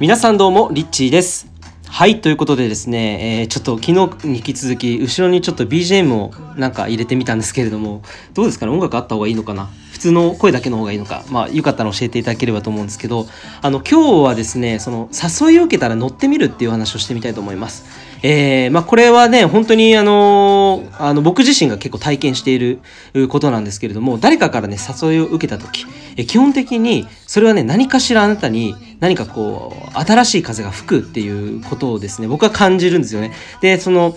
皆さんどうもリッチーです。はいということでですね、えー、ちょっと昨日に引き続き後ろにちょっと BGM をなんか入れてみたんですけれどもどうですかね？音楽あった方がいいのかな？普通の声だけの方がいいのかまあよかったら教えていただければと思うんですけどあの今日はですねその誘いを受けたら乗ってみるっていう話をしてみたいと思いますえー、まあ、これはね、本当にあの、あの、僕自身が結構体験していることなんですけれども、誰かからね、誘いを受けた時、え基本的に、それはね、何かしらあなたに何かこう、新しい風が吹くっていうことをですね、僕は感じるんですよね。で、その、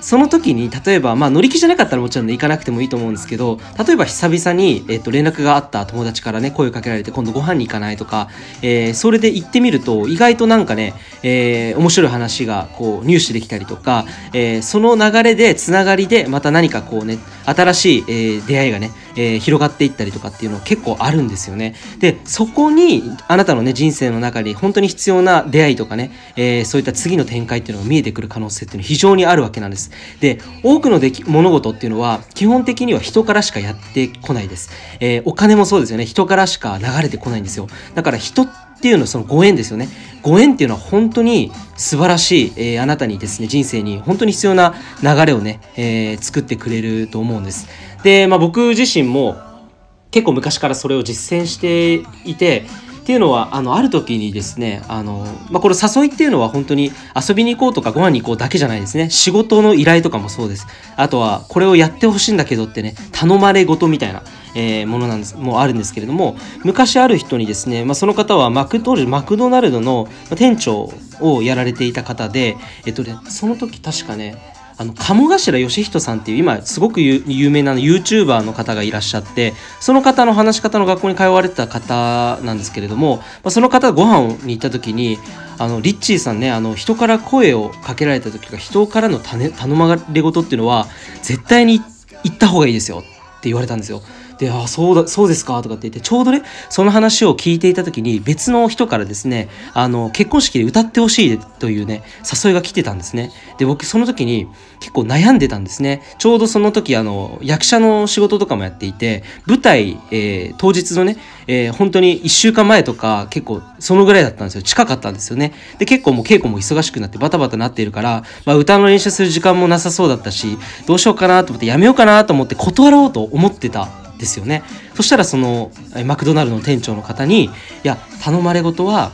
その時に例えば、まあ、乗り気じゃなかったらもちろん、ね、行かなくてもいいと思うんですけど例えば久々に、えー、と連絡があった友達からね声をかけられて今度ご飯に行かないとか、えー、それで行ってみると意外となんかね、えー、面白い話がこう入手できたりとか、えー、その流れでつながりでまた何かこうね新しい、えー、出会いがね、えー、広がっていったりとかっていうのは結構あるんですよね。でそこにあなたのね人生の中に本当に必要な出会いとかね、えー、そういった次の展開っていうのが見えてくる可能性っていうのは非常にあるわけなんです。で多くのでき物事っていうのは基本的には人からしかやってこないです。えー、お金もそうですよね人からしか流れてこないんですよ。だから人っていうのはそのご縁ですよね。ご縁っていうのは本当に素晴らしい、えー、あなたにですね、人生に本当に必要な流れをね、えー、作ってくれると思うんです。で、まあ僕自身も結構昔からそれを実践していて、っていうのはあのある時にですねあの、まあ、これ誘いっていうのは本当に遊びに行こうとかご飯に行こうだけじゃないですね。仕事の依頼とかもそうです。あとはこれをやってほしいんだけどってね頼まれ事みたいなえー、ものなんですもうあるんですけれども昔ある人にですね、まあ、その方はマク当時マクドナルドの店長をやられていた方で、えっとね、その時確かねあの鴨頭義人さんっていう今すごく有名な YouTuber の方がいらっしゃってその方の話し方の学校に通われてた方なんですけれども、まあ、その方ご飯に行った時にあのリッチーさんねあの人から声をかけられた時とか人からの頼まれ事っていうのは絶対に行った方がいいですよって言われたんですよ。で、あ、そうだ、そうですかとかって言って、ちょうどね、その話を聞いていた時に、別の人からですね、あの、結婚式で歌ってほしいというね、誘いが来てたんですね。で、僕、その時に結構悩んでたんですね。ちょうどその時、あの、役者の仕事とかもやっていて、舞台、えー、当日のね、えー、本当に1週間前とか、結構、そのぐらいだったんですよ。近かったんですよね。で、結構もう稽古も忙しくなってバタバタなっているから、まあ、歌の練習する時間もなさそうだったし、どうしようかなと思って、やめようかなと思って断ろうと思ってたですよね。そしたらそのマクドナルドの店長の方にいや頼まれ事は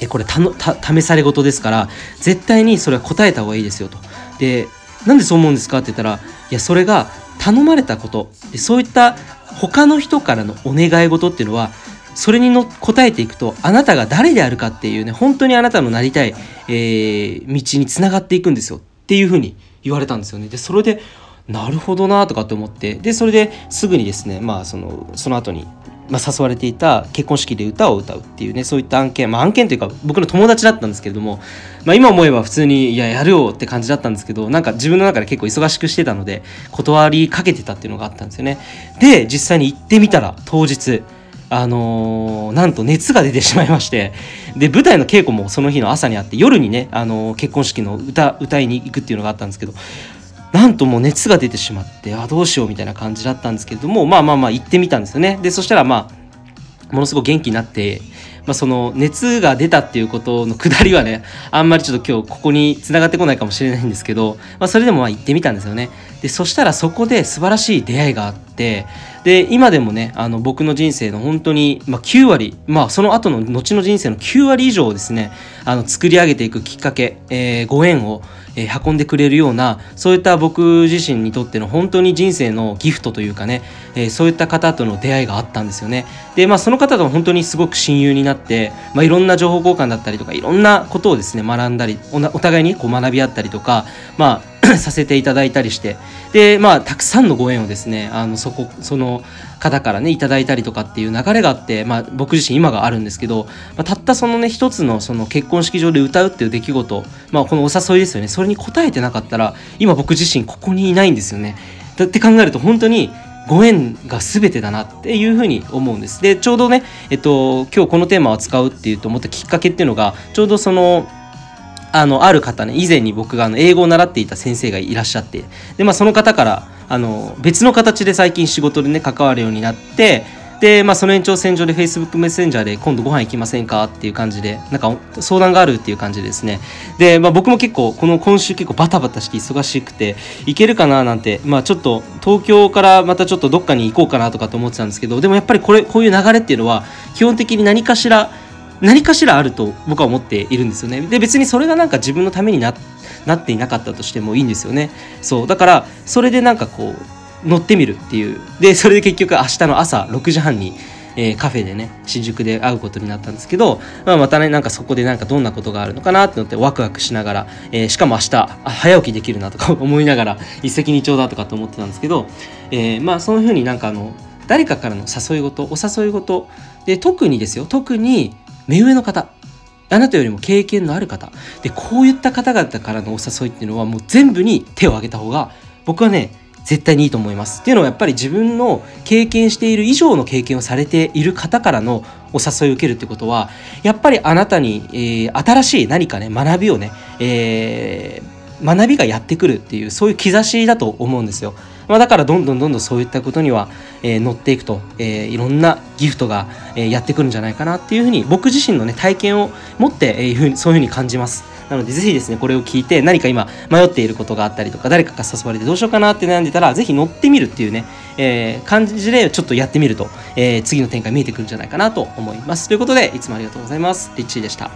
えこれたのた試され事ですから絶対にそれは答えた方がいいですよと。でなんでそう思うんですかって言ったらいやそれが頼まれたことでそういった他の人からのお願い事っていうのはそれにの答えていくとあなたが誰であるかっていうね本当にあなたのなりたい、えー、道につながっていくんですよっていうふうに言われたんですよね。でそれでなるほどなとかって思ってでそれですぐにですねまあそのその後にまあ、誘われていた結婚式で歌を歌うっていうねそういった案件まあ案件というか僕の友達だったんですけれども、まあ、今思えば普通にいややるよって感じだったんですけどなんか自分の中で結構忙しくしてたので断りかけてたっていうのがあったんですよね。で実際に行ってみたら当日あのー、なんと熱が出てしまいましてで舞台の稽古もその日の朝にあって夜にね、あのー、結婚式の歌歌いに行くっていうのがあったんですけどなんともう熱が出てしまってあどうしようみたいな感じだったんですけれどもまあまあまあ行ってみたんですよね。でそしたらまあものすごく元気になって、まあ、その熱が出たっていうことのくだりはねあんまりちょっと今日ここに繋がってこないかもしれないんですけど、まあ、それでもまあ行ってみたんですよね。でそしたらそこで素晴らしい出会いがあってで今でもねあの僕の人生の本当に、まあ、9割まあその後の後の人生の9割以上をですねあの作り上げていくきっかけ、えー、ご縁をえー、運んでくれるようなそういった僕自身にとっての本当に人生のギフトというかね、えー、そういった方との出会いがあったんですよね。でまあその方と本当にすごく親友になって、まあ、いろんな情報交換だったりとかいろんなことをですね学んだりお互いにこう学び合ったりとかまあ させていただいたりして。でまあたくさんのご縁をですねあのそこその方からねいただいたりとかっていう流れがあって、まあ、僕自身今があるんですけど、まあ、たったそのね一つのその結婚式場で歌うっていう出来事、まあ、このお誘いですよねそれに応えてなかったら今僕自身ここにいないんですよね。だって考えると本当にご縁が全てだなっていうふうに思うんです。でちょうどね、えっと、今日このテーマを使うっていうと思ったきっかけっていうのがちょうどそのあのある方ね以前に僕があの英語を習っていた先生がいらっしゃってで、まあ、その方からあの別の形で最近仕事でね関わるようになってで、まあ、その延長線上で Facebook メッセンジャーで今度ご飯行きませんか？っていう感じでなんか相談があるっていう感じですねで、まあ、僕も結構この今週結構バタバタして忙しくて行けるかななんて、まあ、ちょっと東京からまたちょっとどっかに行こうかなとかと思ってたんですけどでもやっぱりこれこういう流れっていうのは基本的に何かしら何かしらあると僕は思っているんですよね。で別にそれがなんか自分のためにななっていなかったとしてもいいんですよね。そう。だからそれでなんかこう乗ってみるっていう。でそれで結局明日の朝6時半に、えー、カフェでね新宿で会うことになったんですけど、まあ、またねなんかそこでなんかどんなことがあるのかなって思ってワクワクしながら、えー、しかも明日早起きできるなとか 思いながら一石二鳥だとかと思ってたんですけど、えー、まあそういうふうになんかあの誰かからの誘い事お誘い事。で特にですよ。特に目上の方。あなたよりも経験のある方でこういった方々からのお誘いっていうのはもう全部に手を挙げた方が僕はね絶対にいいと思いますっていうのはやっぱり自分の経験している以上の経験をされている方からのお誘いを受けるってことはやっぱりあなたに、えー、新しい何かね学びをね、えー、学びがやってくるっていうそういう兆しだと思うんですよ。まあ、だからどんどんどんどんそういったことには、えー、乗っていくと、えー、いろんなギフトが、えー、やってくるんじゃないかなっていうふうに僕自身のね体験を持って、えー、そういうふうに感じます。なのでぜひですねこれを聞いて何か今迷っていることがあったりとか誰かが誘われてどうしようかなって悩んでたらぜひ乗ってみるっていうね、えー、感じでちょっとやってみると、えー、次の展開見えてくるんじゃないかなと思います。ということでいつもありがとうございます。リッチーでした。